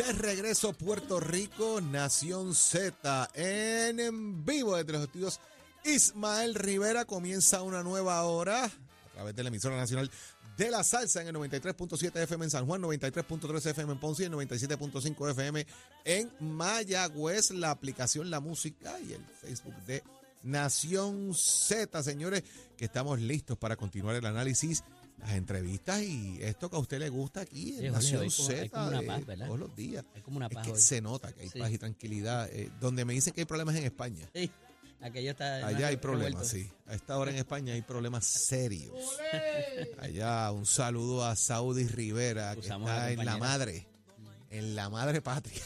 De regreso Puerto Rico, Nación Z, en, vivo desde los estudios. Ismael Rivera comienza una nueva hora a través de la emisora nacional de la salsa en el 93.7 FM en San Juan, 93.3 FM en Ponce y el 97.5 FM en Mayagüez, la aplicación La Música y el Facebook de Nación Z, señores, que estamos listos para continuar el análisis las entrevistas y esto que a usted le gusta aquí en Sí, Nación Z como una de paz, ¿verdad? todos los días. Hay como una Es paz que hoy. se nota que hay Sí. paz y tranquilidad. eh, donde me dicen que hay problemas en España. Sí, aquello está. Allá hay problemas, sí. A esta hora en España hay problemas serios. Allá un saludo a Saudi Rivera, que Usamos está en la madre, en la madre patria.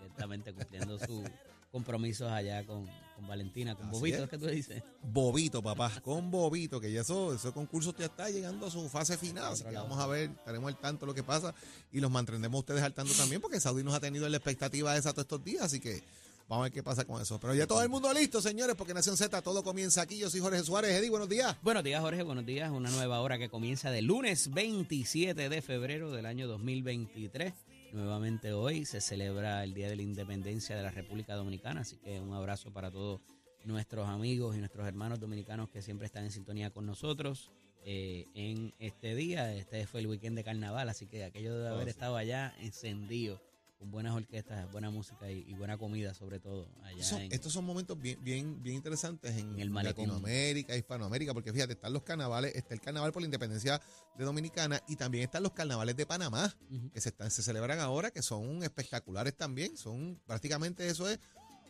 Ciertamente cumpliendo sus compromisos allá con, con Valentina, con Así Bobito, es. es que tú dices. Bobito, papá, con Bobito, que ya eso, ese concurso ya está llegando a su fase final. Así que vamos a ver, estaremos al tanto de lo que pasa y los mantendremos ustedes al tanto también, porque Saudi nos ha tenido en la expectativa esa todos estos días, así que vamos a ver qué pasa con eso. Pero ya todo el mundo listo, señores, porque Nación Z todo comienza aquí. Yo soy Jorge Suárez. Eddie, buenos días. Buenos días, Jorge. Buenos días. Una nueva hora que comienza de lunes 27 de febrero del año 2023. Nuevamente hoy se celebra el Día de la Independencia de la República Dominicana, así que un abrazo para todos nuestros amigos y nuestros hermanos dominicanos que siempre están en sintonía con nosotros eh, en este día. Este fue el weekend de carnaval, así que aquello de haber Oh, estado allá encendido, con buenas orquestas, buena música y, y buena comida sobre todo allá en, estos son momentos bien, bien, bien interesantes en, En el malecón. Latinoamérica, Hispanoamérica, porque fíjate, están los carnavales, está el carnaval por la independencia de Dominicana y también están los carnavales de Panamá, que se, están, se celebran ahora, que son espectaculares también. Son prácticamente eso es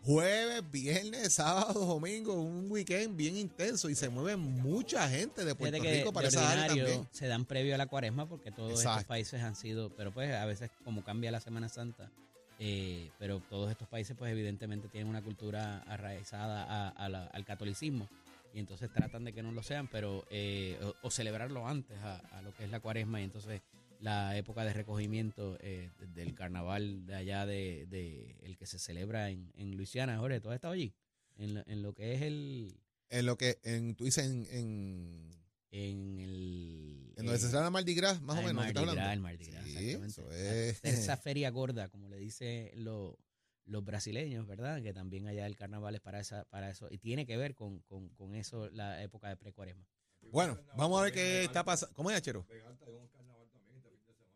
jueves, viernes, sábado, domingo, un weekend bien intenso y se mueve mucha gente de Puerto Rico para esa área también. se dan previo a la cuaresma porque todos estos países han sido, pero pues a veces como cambia la Semana Santa, eh, pero todos estos países pues evidentemente tienen una cultura arraizada a- a la- al catolicismo y entonces tratan de que no lo sean, pero eh, o, o celebrarlo antes a, a lo que es la cuaresma y entonces la época de recogimiento eh, del carnaval de allá de, de el que se celebra en, en Luisiana, Jorge, ¿tú has estado allí? En, lo- en lo que es el En lo que en, tú dices en, en, en el en donde eh, se celebra Mardi Gras, más Ah, o el menos. ¿qué Mardi estás Gras, hablando? el Mardi Gras, Sí, exactamente. eso La es. tercera feria gorda, como le dicen lo- los brasileños, ¿verdad? Que también allá el carnaval es para esa, para eso. Y tiene que ver con, con, con eso la época de precuaresma. Bueno, vamos a ver qué está pasando. ¿Cómo es, Achero?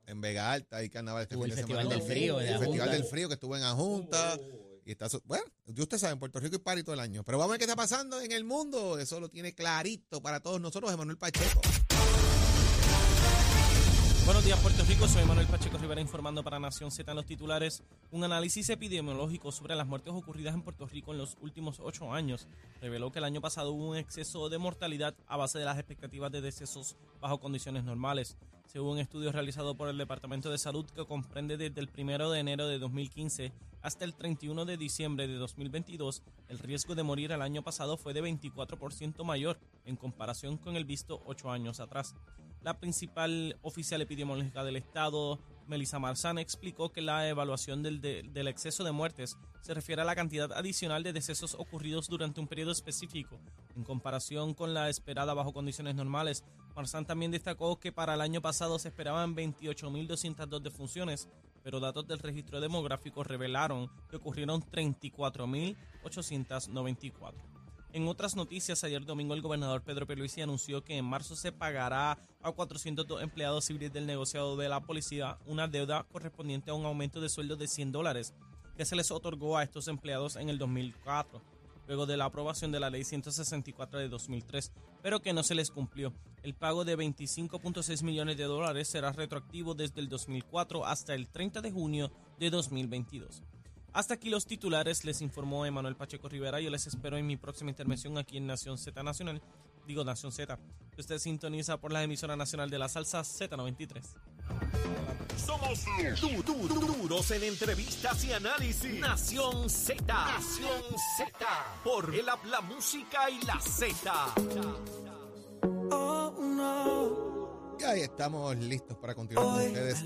En Vega Alta hay carnaval este fin el de Festival semana. del Frío, El Festival del Frío que estuvo en Ajunta. Y está, su- bueno, usted sabe, en Puerto Rico hay party todo el año. Pero vamos a ver qué está pasando en el mundo. Eso lo tiene clarito para todos nosotros, Emanuel Pacheco. Buenos días, Puerto Rico. Soy Manuel Pacheco Rivera informando para Nación Z en los titulares. Un análisis epidemiológico sobre las muertes ocurridas en Puerto Rico en los últimos ocho años reveló que el año pasado hubo un exceso de mortalidad a base de las expectativas de decesos bajo condiciones normales. Según un estudio realizado por el Departamento de Salud que comprende desde el 1 de enero de 2015 hasta el 31 de diciembre de 2022, el riesgo de morir el año pasado fue de 24% mayor en comparación con el visto ocho años atrás. La principal oficial epidemiológica del Estado, Melissa Marzán, explicó que la evaluación del, de- del exceso de muertes se refiere a la cantidad adicional de decesos ocurridos durante un periodo específico, en comparación con la esperada bajo condiciones normales. Marzán también destacó que para el año pasado se esperaban 28.202 defunciones, pero datos del registro demográfico revelaron que ocurrieron 34.894. En otras noticias, ayer domingo el gobernador Pedro Pierluisi anunció que en marzo se pagará a 402 empleados civiles del negociado de la policía una deuda correspondiente a un aumento de sueldo de 100 dólares que se les otorgó a estos empleados en el 2004, luego de la aprobación de la ley 164 de 2003, pero que no se les cumplió. El pago de 25.6 millones de dólares será retroactivo desde el 2004 hasta el 30 de junio de 2022. Hasta aquí los titulares, les informó Emanuel Pacheco Rivera. Yo les espero en mi próxima intervención aquí en Nación Z Nacional. Digo Nación Z. Usted sintoniza por la emisora nacional de la salsa Z93. Somos du- du- du- duros en entrevistas y análisis. Nación Z. Nación Z. Por el app, la música y la Z. Y ahí estamos listos para continuar con ustedes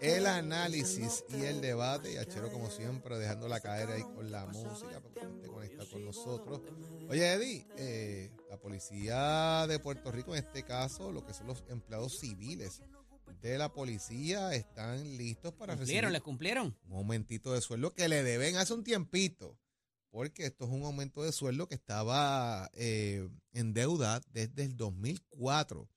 el análisis y el debate. Y Achero, como siempre, dejándola caer ahí con la música para que esté conectado con nosotros. Oye, Eddie, eh, la policía de Puerto Rico, en este caso, lo que son los empleados civiles de la policía están listos para ¿Cumplieron? ¿Les recibir cumplieron? un aumentito de sueldo que le deben hace un tiempito. Porque esto es un aumento de sueldo que estaba eh, en deuda desde el 2004.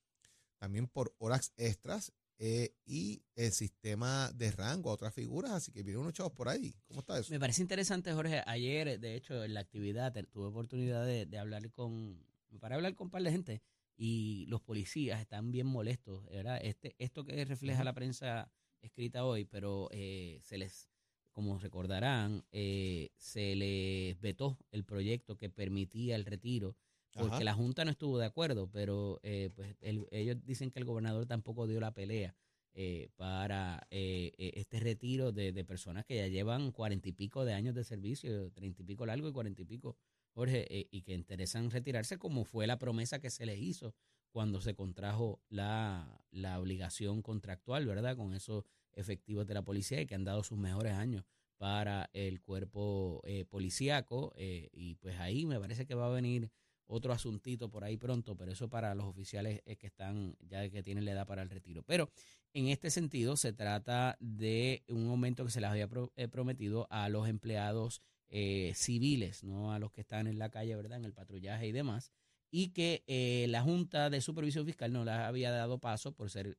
También por horas extras eh, y el sistema de rango a otras figuras. Así que vienen unos chavos por ahí. ¿Cómo está eso? Me parece interesante, Jorge. Ayer, de hecho, en la actividad tuve oportunidad de, de hablar con, para hablar con un par de gente y los policías están bien molestos, ¿verdad? Este, esto que refleja la prensa escrita hoy, pero eh, se les, como recordarán, eh, se les vetó el proyecto que permitía el retiro porque Ajá. la Junta no estuvo de acuerdo, pero eh, pues el- ellos dicen que el gobernador tampoco dio la pelea eh, para eh, eh, este retiro de, de personas que ya llevan cuarenta y pico de años de servicio, treinta y pico largo y cuarenta y pico, Jorge, eh, y que interesan retirarse como fue la promesa que se les hizo cuando se contrajo la, la obligación contractual, ¿verdad? Con esos efectivos de la policía y que han dado sus mejores años para el cuerpo eh, policíaco eh, y pues ahí me parece que va a venir otro asuntito por ahí pronto, pero eso para los oficiales es que están ya que tienen la edad para el retiro. Pero en este sentido se trata de un aumento que se les había eh, prometido a los empleados eh, civiles, no a los que están en la calle, ¿verdad? En el patrullaje y demás, y que eh, la Junta de Supervisión Fiscal no les había dado paso por ser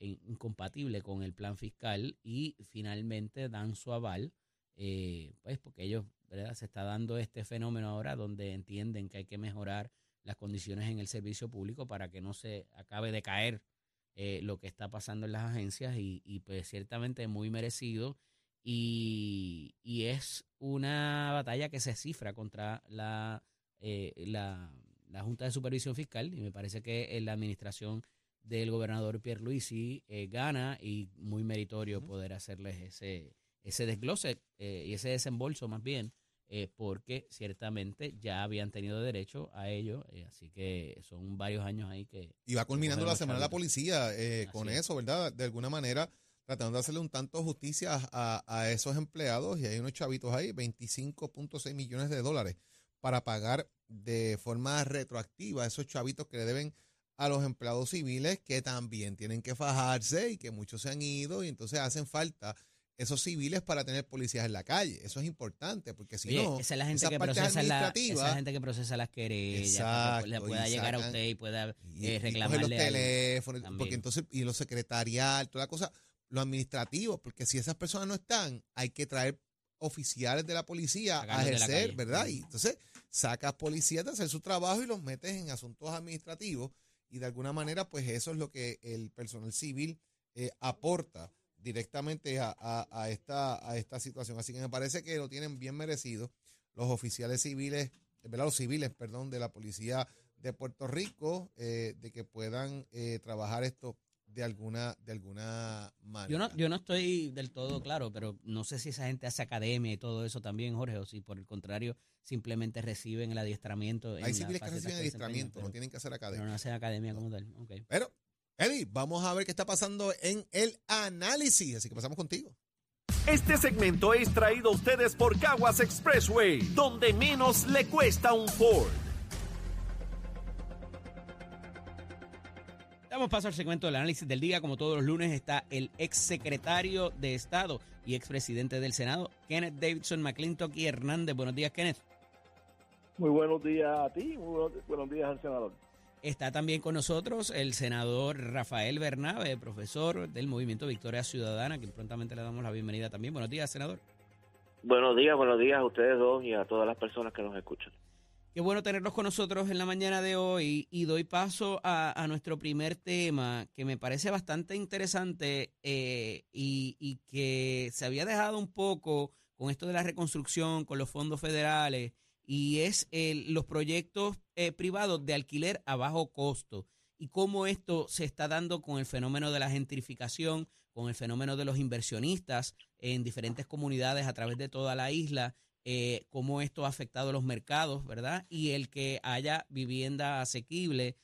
in- incompatible con el plan fiscal y finalmente dan su aval, pues porque ellos, ¿verdad? Se está dando este fenómeno ahora donde entienden que hay que mejorar las condiciones en el servicio público para que no se acabe de caer eh, lo que está pasando en las agencias y, y, pues ciertamente muy merecido y, y es una batalla que se cifra contra la, eh, la, la Junta de Supervisión Fiscal y me parece que en la administración del gobernador Pierluisi eh, gana y muy meritorio poder hacerles ese, ese desglose eh, y ese desembolso más bien eh, porque ciertamente ya habían tenido derecho a ello, eh, así que son varios años ahí que Y va culminando la semana de la policía eh, con es. eso, ¿verdad? De alguna manera, tratando de hacerle un tanto justicia a, a esos empleados. Y hay unos chavitos ahí, 25.6 millones de dólares, para pagar de forma retroactiva a esos chavitos que le deben a los empleados civiles que también tienen que fajarse y que muchos se han ido y entonces hacen falta esos civiles para tener policías en la calle. Eso es importante porque si Oye, no, esa es la gente que procesa la, esa gente que procesa las querellas, Exacto, que le y pueda llegar a usted y pueda y, eh, y coger los reclamarle teléfonos, también. porque entonces, y lo secretarial, toda la cosa, lo administrativo, porque si esas personas no están, hay que traer oficiales de la policía a Sacarlos ejercer. ¿verdad? Ujú. Y entonces sacas policías de hacer su trabajo y los metes en asuntos administrativos y de alguna manera, pues eso es lo que el personal civil eh, aporta directamente a, a- a esta, a esta situación. Así que me parece que lo tienen bien merecido los oficiales civiles, ¿verdad? Los civiles, perdón, de la policía de Puerto Rico, eh, de que puedan eh, trabajar esto de alguna, de alguna manera. Yo no, yo no estoy del todo claro, pero no sé si esa gente hace academia y todo eso también, Jorge, o si por el contrario simplemente reciben el adiestramiento. en Hay civiles que reciben adiestramiento, no pero- tienen que hacer pero academia. no hacen academia como tal. Ok. Pero, Eddie, vamos a ver qué está pasando en el análisis. Así que pasamos contigo. Este segmento es traído a ustedes por Caguas Expressway, donde menos le cuesta un Ford. Damos paso al segmento del análisis del día. Como todos los lunes está el ex secretario de Estado y expresidente del Senado, Kenneth Davidson McClintock y Hernández. Buenos días, Kenneth. Muy buenos días a ti, muy buenos días al senador. Está también con nosotros el senador Rafael Bernabe, profesor del Movimiento Victoria Ciudadana, que prontamente le damos la bienvenida también. Buenos días, senador. Buenos días, buenos días a ustedes dos y a todas las personas que nos escuchan. Qué bueno tenerlos con nosotros en la mañana de hoy y doy paso a, a nuestro primer tema que me parece bastante interesante eh, y, y que se había dejado un poco con esto de la reconstrucción, con los fondos federales y es el- los proyectos eh, privados de alquiler a bajo costo y cómo esto se está dando con el fenómeno de la gentrificación, con el fenómeno de los inversionistas en diferentes comunidades a través de toda la isla eh, cómo esto ha afectado los mercados, ¿verdad? Y el que haya vivienda asequible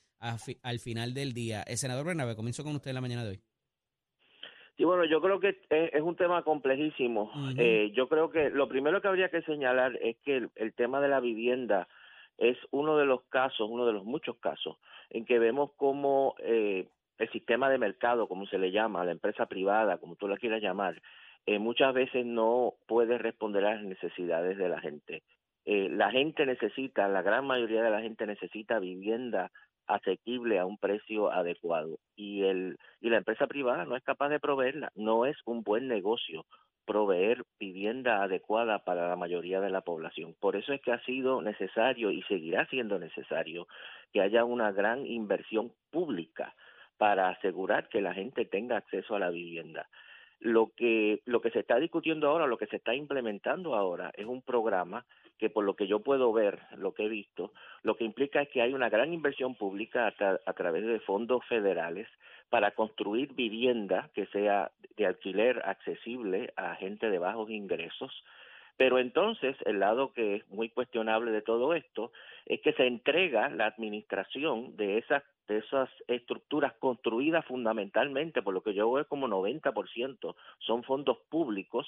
al final del día. El senador Bernabe, comienzo con usted en la mañana de hoy. Sí, bueno, yo creo que es, es un tema complejísimo. Eh, yo creo que lo primero que habría que señalar es que el, el tema de la vivienda es uno de los casos, uno de los muchos casos, en que vemos cómo eh, el sistema de mercado, como se le llama, la empresa privada, como tú la quieras llamar, eh, muchas veces no puede responder a las necesidades de la gente. Eh, la gente necesita, la gran mayoría de la gente necesita vivienda asequible a un precio adecuado y el y la empresa privada no es capaz de proveerla, no es un buen negocio proveer vivienda adecuada para la mayoría de la población. Por eso es que ha sido necesario y seguirá siendo necesario que haya una gran inversión pública para asegurar que la gente tenga acceso a la vivienda. Lo que lo que se está discutiendo ahora, lo que se está implementando ahora es un programa que por lo que yo puedo ver, lo que he visto, lo que implica es que hay una gran inversión pública a, través de fondos federales para construir vivienda que sea de alquiler accesible a gente de bajos ingresos. Pero entonces el lado que es muy cuestionable de todo esto es que se entrega la administración de esas esas estructuras construidas fundamentalmente, por lo que yo veo como 90% son fondos públicos.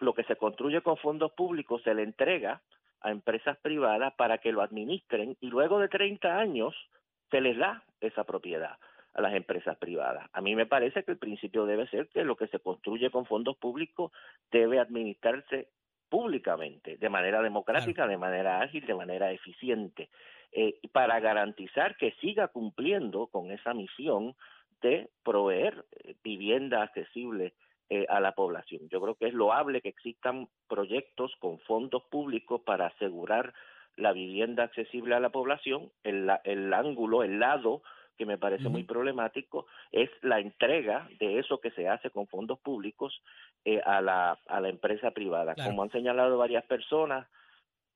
Lo que se construye con fondos públicos se le entrega a empresas privadas para que lo administren y luego de 30 años se les da esa propiedad a las empresas privadas. A mí me parece que el principio debe ser que lo que se construye con fondos públicos debe administrarse públicamente, de manera democrática, de manera ágil, de manera eficiente, eh, para garantizar que siga cumpliendo con esa misión de proveer eh, vivienda accesible eh, a la población. Yo creo que es loable que existan proyectos con fondos públicos para asegurar la vivienda accesible a la población. El, el ángulo, el lado que me parece muy problemático es la entrega de eso que se hace con fondos públicos eh, a, la, a la empresa privada. Como han señalado varias personas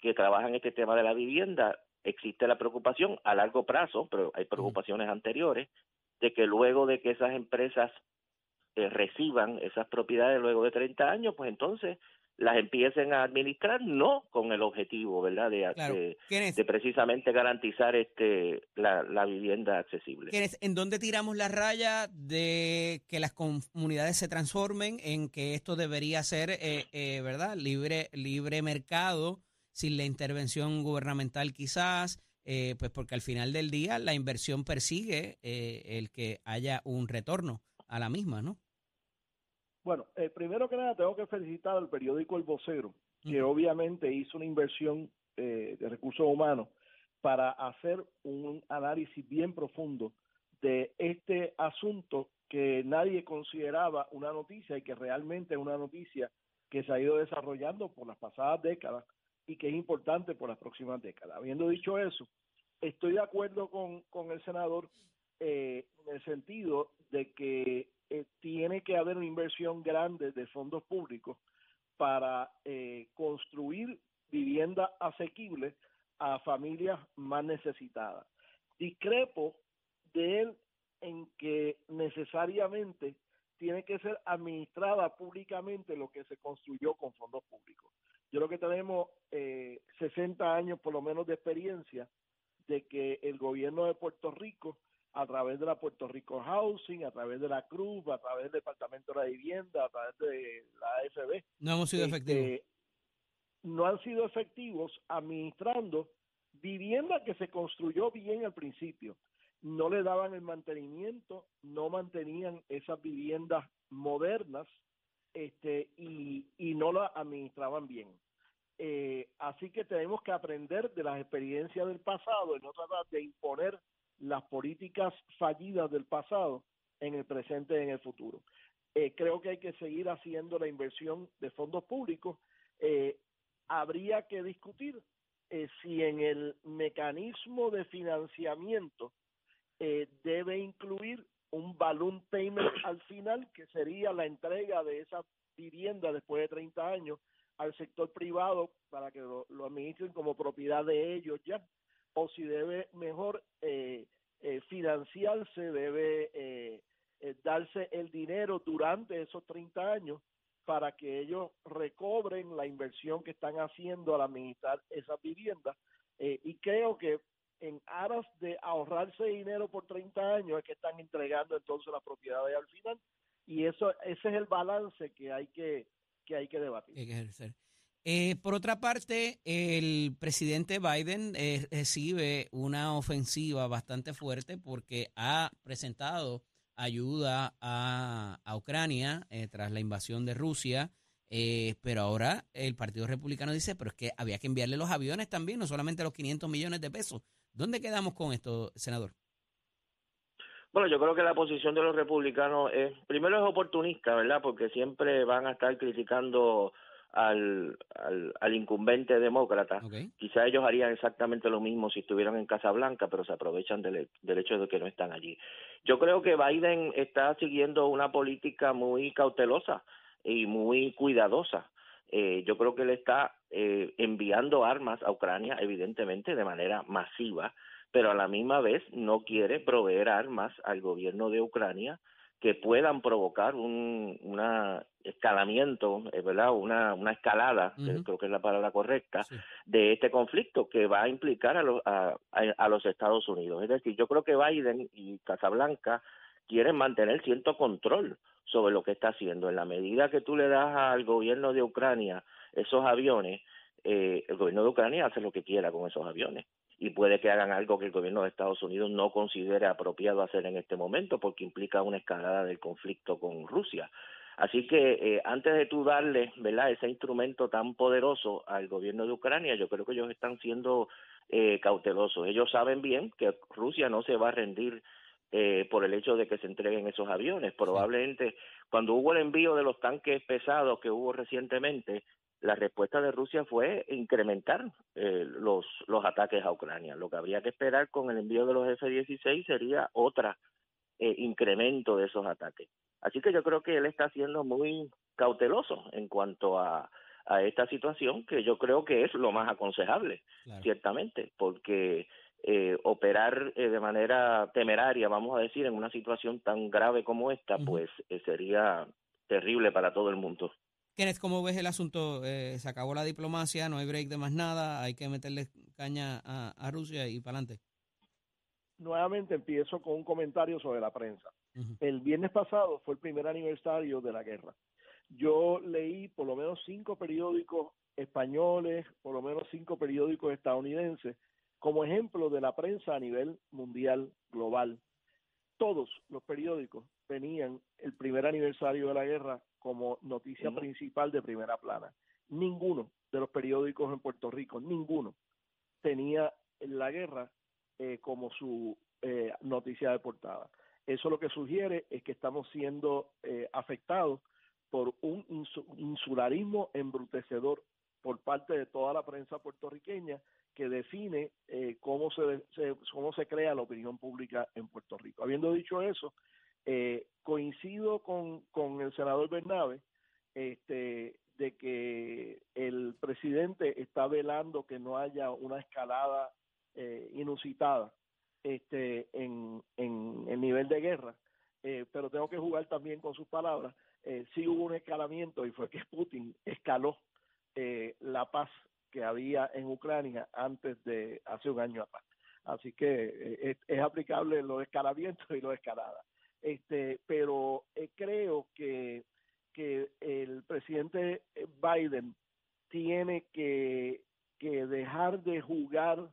que trabajan este tema de la vivienda, existe la preocupación a largo plazo, pero hay preocupaciones anteriores, de que luego de que esas empresas reciban esas propiedades luego de 30 años, pues entonces las empiecen a administrar no con el objetivo, ¿verdad? De, de, precisamente garantizar este la, la vivienda accesible. ¿En dónde tiramos la raya de que las comunidades se transformen en que esto debería ser, eh, eh, ¿verdad? Libre, libre mercado, sin la intervención gubernamental quizás, eh, pues porque al final del día la inversión persigue el que haya un retorno a la misma, ¿no? Bueno, eh, primero que nada tengo que felicitar al periódico El Vocero, que obviamente hizo una inversión eh, de recursos humanos para hacer un análisis bien profundo de este asunto que nadie consideraba una noticia y que realmente es una noticia que se ha ido desarrollando por las pasadas décadas y que es importante por las próximas décadas. Habiendo dicho eso, estoy de acuerdo con, con el senador eh, en el sentido de que eh, tiene que haber una inversión grande de fondos públicos para eh, construir vivienda asequible a familias más necesitadas. Discrepo de él en que necesariamente tiene que ser administrada públicamente lo que se construyó con fondos públicos. Yo creo que tenemos eh, 60 años por lo menos de experiencia de que el gobierno de Puerto Rico a través de la Puerto Rico Housing, a través de la Cruz, a través del Departamento de la Vivienda, a través de la AFB. No hemos sido este, efectivos. No han sido efectivos administrando vivienda que se construyó bien al principio. No le daban el mantenimiento, no mantenían esas viviendas modernas este, y, y no las administraban bien. Eh, así que tenemos que aprender de las experiencias del pasado y no tratar de imponer las políticas fallidas del pasado en el presente y en el futuro. Eh, creo que hay que seguir haciendo la inversión de fondos públicos. Eh, habría que discutir eh, si en el mecanismo de financiamiento debe incluir un balloon payment al final, que sería la entrega de esa vivienda después de 30 años al sector privado para que lo, lo administren como propiedad de ellos ya o si debe mejor eh, eh, financiarse, debe eh, darse el dinero durante esos 30 años para que ellos recobren la inversión que están haciendo al administrar esas viviendas. y creo que en aras de ahorrarse dinero por 30 años es que están entregando entonces las propiedades al final y eso ese es el balance que hay que que hay que debatir. Eh, por otra parte, el presidente Biden eh, recibe una ofensiva bastante fuerte porque ha presentado ayuda a, Ucrania eh, tras la invasión de Rusia, pero ahora el Partido Republicano dice, pero es que había que enviarle los aviones también, no solamente los 500 millones de pesos. ¿Dónde quedamos con esto, senador? Bueno, yo creo que la posición de los republicanos es, primero es oportunista, ¿verdad? Porque siempre van a estar criticando al, al, incumbente demócrata. Quizá ellos harían exactamente lo mismo si estuvieran en Casa Blanca, pero se aprovechan del, del hecho de que no están allí. Yo creo que Biden está siguiendo una política muy cautelosa y muy cuidadosa. Eh, yo creo que él está eh, enviando armas a Ucrania, evidentemente, de manera masiva, pero a la misma vez no quiere proveer armas al gobierno de Ucrania que puedan provocar un una escalamiento, eh, ¿verdad? Una, una escalada, creo que es la palabra correcta, de este conflicto que va a implicar a, los a, a, los Estados Unidos. Es decir, yo creo que Biden y Casablanca quieren mantener cierto control sobre lo que está haciendo. En la medida que tú le das al gobierno de Ucrania esos aviones, eh, el gobierno de Ucrania hace lo que quiera con esos aviones y puede que hagan algo que el gobierno de Estados Unidos no considere apropiado hacer en este momento porque implica una escalada del conflicto con Rusia. Así que eh, antes de tú darle ¿verdad? ese instrumento tan poderoso al gobierno de Ucrania, yo creo que ellos están siendo eh, cautelosos. Ellos saben bien que Rusia no se va a rendir eh, por el hecho de que se entreguen esos aviones. Probablemente cuando hubo el envío de los tanques pesados que hubo recientemente, la respuesta de Rusia fue incrementar eh, los, los ataques a Ucrania. Lo que habría que esperar con el envío de los F-16 sería otra eh, incremento de esos ataques. Así que yo creo que él está siendo muy cauteloso en cuanto a, a esta situación, que yo creo que es lo más aconsejable, ciertamente, porque eh, operar eh, de manera temeraria, vamos a decir, en una situación tan grave como esta, pues sería terrible para todo el mundo. Kenneth, ¿cómo ves el asunto? Eh, se acabó la diplomacia, no hay break de más nada, hay que meterle caña a, Rusia y para adelante. Nuevamente empiezo con un comentario sobre la prensa. El viernes pasado fue el primer aniversario de la guerra. Yo leí por lo menos cinco periódicos españoles, por lo menos cinco periódicos estadounidenses, como ejemplo de la prensa a nivel mundial, global. Todos los periódicos tenían el primer aniversario de la guerra como noticia principal de primera plana. Ninguno de los periódicos en Puerto Rico, ninguno, tenía la guerra eh, como su eh, noticia de portada. Eso lo que sugiere es que estamos siendo eh, afectados por un insularismo embrutecedor por parte de toda la prensa puertorriqueña que define cómo se, cómo se crea la opinión pública en Puerto Rico. Habiendo dicho eso, eh, coincido con, con el senador Bernabe este, de que el presidente está velando que no haya una escalada eh, inusitada este, en, en el nivel de guerra, eh, pero tengo que jugar también con sus palabras. Eh, sí hubo un escalamiento y fue que Putin escaló eh, la paz que había en Ucrania antes de hace un año atrás. Así que es, es, aplicable los escalamientos y los escaladas este, pero eh, creo que, que el presidente Biden tiene que, que dejar de jugar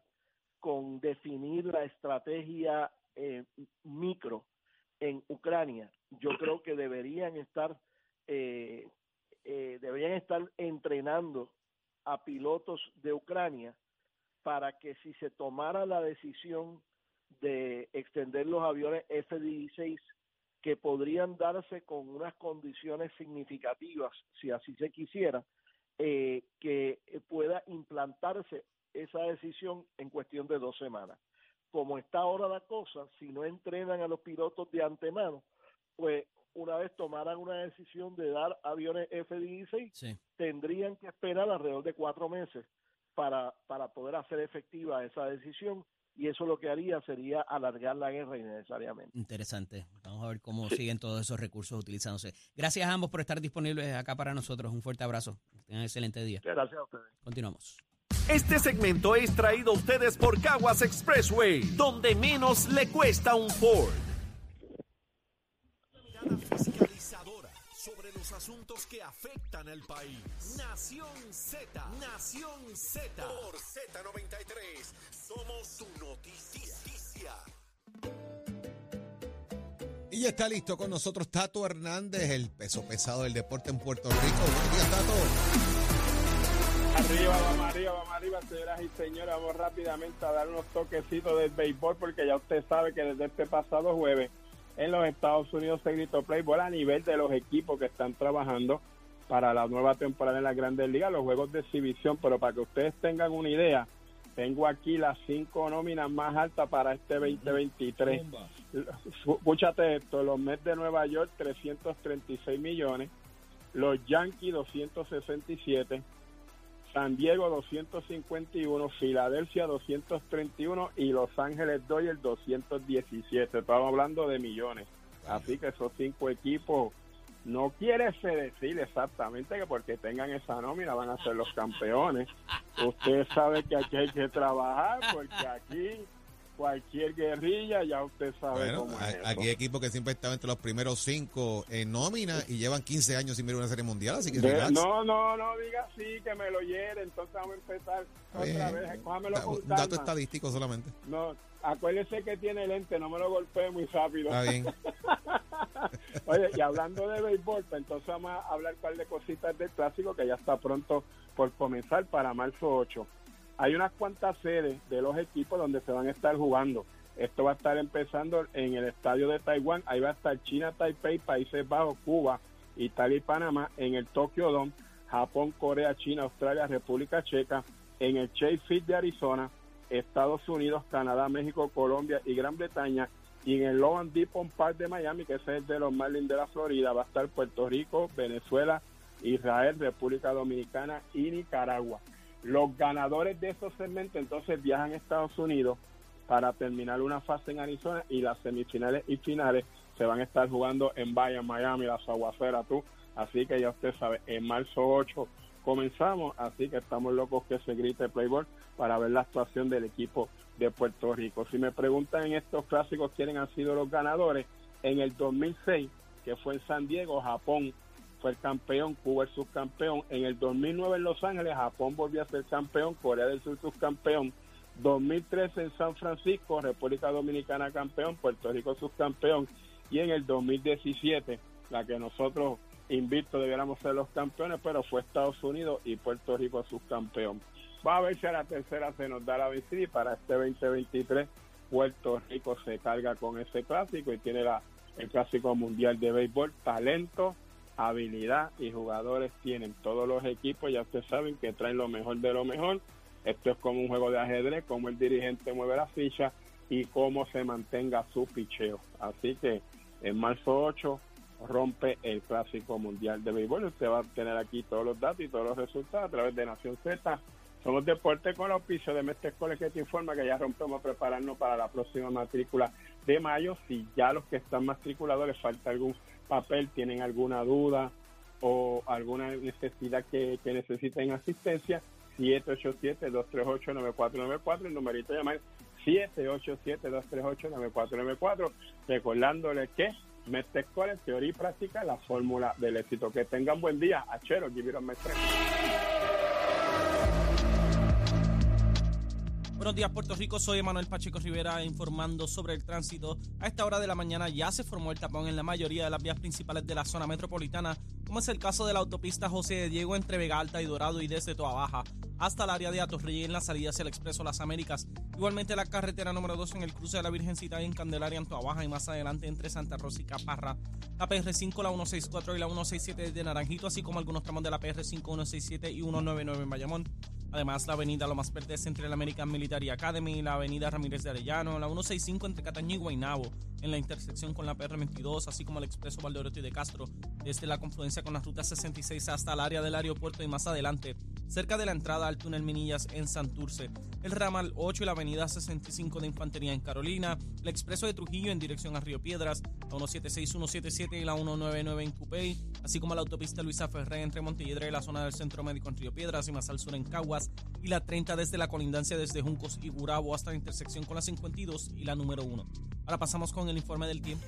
con definir la estrategia eh, micro en Ucrania. Yo creo que deberían estar eh, deberían estar entrenando a pilotos de Ucrania para que si se tomara la decisión de extender los aviones F-16 que podrían darse con unas condiciones significativas, si así se quisiera, eh, que pueda implantarse esa decisión en cuestión de dos semanas. Como está ahora la cosa, si no entrenan a los pilotos de antemano, pues una vez tomaran una decisión de dar aviones F-16, tendrían que esperar alrededor de cuatro meses para, para poder hacer efectiva esa decisión y eso lo que haría sería alargar la guerra innecesariamente. Interesante. Vamos a ver cómo siguen todos esos recursos utilizándose. Gracias a ambos por estar disponibles acá para nosotros. Un fuerte abrazo. Tengan un excelente día. Gracias a ustedes. Continuamos. Este segmento es traído a ustedes por Caguas Expressway, donde menos le cuesta un Ford. Sobre los asuntos que afectan al país. Nación Z, Nación Z. Por Z93, somos su noticia. Y ya está listo con nosotros Tato Hernández, el peso pesado del deporte en Puerto Rico. Buenos días, Tato. Arriba, vamos arriba, vamos arriba, señoras y señores. Vamos rápidamente a dar unos toquecitos del béisbol porque ya usted sabe que desde este pasado jueves en los Estados Unidos se gritó Playboy a nivel de los equipos que están trabajando para la nueva temporada en las grandes ligas, los juegos de exhibición, pero para que ustedes tengan una idea, tengo aquí las cinco nóminas más altas para este 2023. Escúchate esto, los Mets de Nueva York 336 millones, los Yankees 267, San Diego 251, Filadelfia 231 y Los Ángeles Dodgers 217. Estamos hablando de millones. Así que esos cinco equipos no quiere decir exactamente que porque tengan esa nómina van a ser los campeones. Usted sabe que aquí hay que trabajar porque aquí cualquier guerrilla, ya usted sabe Bueno, cómo es aquí hay equipos que siempre están entre los primeros cinco en nómina y llevan 15 años sin ver una serie mundial, así que De- no, no, no diga así, que me lo hiere, entonces vamos a empezar otra vez, cójamelo con Un dato estadístico solamente. No, acuérdese que tiene lente, no me lo golpee muy rápido. Está bien. Oye, y hablando de béisbol, pues entonces vamos a hablar un par de cositas del clásico que ya está pronto por comenzar para marzo 8. Hay unas cuantas sedes de los equipos donde se van a estar jugando. Esto va a estar empezando en el estadio de Taiwán. Ahí va a estar China, Taipei, Países Bajos, Cuba, Italia y Panamá. En el Tokyo Dome, Japón, Corea, China, Australia, República Checa. En el Chase Field de Arizona, Estados Unidos, Canadá, México, Colombia y Gran Bretaña. Y en el Loan Depot Park de Miami, que es el de los Marlins de la Florida, va a estar Puerto Rico, Venezuela, Israel, República Dominicana y Nicaragua. Los ganadores de esos segmentos entonces viajan a Estados Unidos para terminar una fase en Arizona y las semifinales y finales se van a estar jugando en Bahía, Miami, las aguaceras, tú. Así que ya usted sabe, en marzo 8 comenzamos, así que estamos locos que se grite Playboy para ver la actuación del equipo de Puerto Rico. Si me preguntan en estos clásicos quiénes han sido los ganadores, en el 2006, que fue en San Diego, Japón fue el campeón, Cuba el subcampeón. En el 2009 en Los Ángeles, Japón volvió a ser campeón, Corea del Sur subcampeón. 2013 en San Francisco, República Dominicana campeón, Puerto Rico subcampeón. Y en el 2017, la que nosotros invito debiéramos ser los campeones, pero fue Estados Unidos y Puerto Rico subcampeón. Va a ver si la tercera se nos da la y para este 2023 Puerto Rico se carga con ese clásico y tiene la, el clásico mundial de béisbol, talento, habilidad y jugadores tienen todos los equipos, ya ustedes saben que traen lo mejor de lo mejor. Esto es como un juego de ajedrez, como el dirigente mueve la ficha y cómo se mantenga su picheo. Así que en marzo 8 rompe el clásico mundial de béisbol. Usted va a tener aquí todos los datos y todos los resultados a través de Nación Z. Somos Deporte con auspicio de Mestre Escoles que te informa que ya rompemos a prepararnos para la próxima matrícula de mayo. Si ya los que están matriculados les falta algún papel, tienen alguna duda o alguna necesidad que, necesiten asistencia, 787-238-9494, el numerito de llamar 787-238-9494, recordándoles que Mestre Escoles, teoría y práctica, la fórmula del éxito. Que tengan buen día. Achero, a Mestre. Buenos días Puerto Rico, soy Manuel Pacheco Rivera informando sobre el tránsito. A esta hora de la mañana ya se formó el tapón en la mayoría de las vías principales de la zona metropolitana, como es el caso de la autopista José de Diego entre Vega Alta y Dorado y desde Toa Baja hasta el área de Atorrey en la salida hacia el Expreso Las Américas. Igualmente la carretera número 2 en el cruce de la Virgencita y en Candelaria en Toa Baja y más adelante entre Santa Rosa y Caparra. La PR5, la 164 y la 167 de Naranjito, así como algunos tramos de la PR5, 167 y 199 en Bayamón. Además, la avenida Lomas Verdes entre la American Military Academy, la avenida Ramírez de Arellano, la 165 entre Cataño y Guaynabo, en la intersección con la PR22, así como el expreso Valdeorioto y de Castro, desde la confluencia con la ruta 66 hasta el área del aeropuerto y más adelante, cerca de la entrada al túnel Minillas en Santurce, el ramal 8 y la avenida 65 de Infantería en Carolina, el expreso de Trujillo en dirección a Río Piedras, la 176, 177 y la 199 en Cupey, así como la autopista Luisa Ferré entre Montelledre y la zona del Centro Médico en Río Piedras y más al sur en Caguas, y la 30 desde la colindancia desde Juncos y Gurabo hasta la intersección con la 52 y la número 1. Ahora pasamos con el informe del tiempo.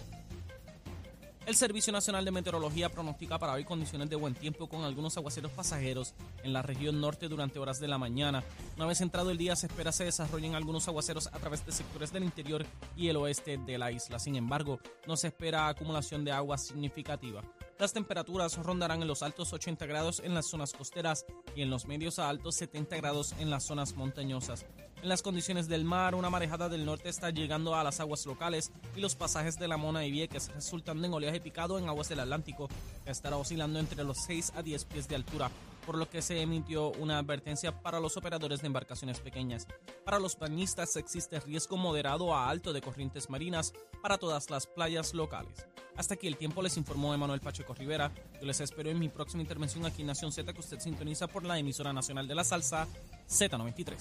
El Servicio Nacional de Meteorología pronostica para hoy condiciones de buen tiempo con algunos aguaceros pasajeros en la región norte durante horas de la mañana. Una vez entrado el día se espera se desarrollen algunos aguaceros a través de sectores del interior y el oeste de la isla. Sin embargo, no se espera acumulación de agua significativa. Las temperaturas rondarán en los altos 80 grados en las zonas costeras y en los medios a altos 70 grados en las zonas montañosas. En las condiciones del mar, una marejada del norte está llegando a las aguas locales y los pasajes de la Mona y Vieques, resultando en oleaje picado en aguas del Atlántico, que estará oscilando entre los 6 a 10 pies de altura por lo que se emitió una advertencia para los operadores de embarcaciones pequeñas. Para los bañistas existe riesgo moderado a alto de corrientes marinas para todas las playas locales. Hasta aquí el tiempo les informó Emanuel Pacheco Rivera. Yo les espero en mi próxima intervención aquí en Nación Z que usted sintoniza por la emisora nacional de la salsa Z93.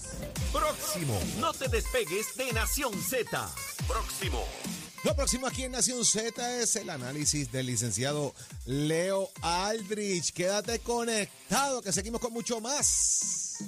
Próximo. No te despegues de Nación Z. Próximo. Lo próximo aquí en Nación Z es el análisis del licenciado Leo Aldrich. Quédate conectado que seguimos con mucho más.